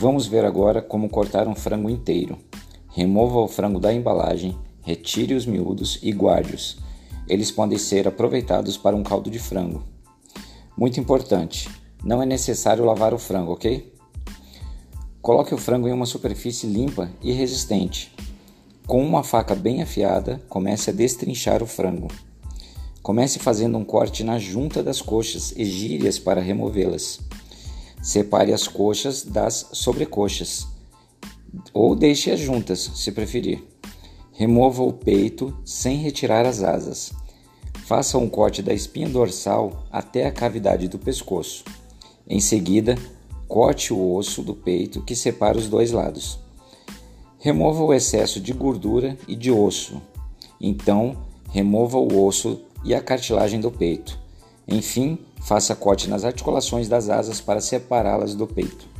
Vamos ver agora como cortar um frango inteiro. Remova o frango da embalagem, retire os miúdos e guarde-os. Eles podem ser aproveitados para um caldo de frango. Muito importante, não é necessário lavar o frango, ok? Coloque o frango em uma superfície limpa e resistente. Com uma faca bem afiada, comece a destrinchar o frango. Comece fazendo um corte na junta das coxas e gire-as para removê-las. Separe as coxas das sobrecoxas, ou deixe-as juntas, se preferir. Remova o peito sem retirar as asas. Faça um corte da espinha dorsal até a cavidade do pescoço. Em seguida, corte o osso do peito que separa os dois lados. Remova o excesso de gordura e de osso. Então, remova o osso e a cartilagem do peito. Enfim, faça corte nas articulações das asas para separá-las do peito.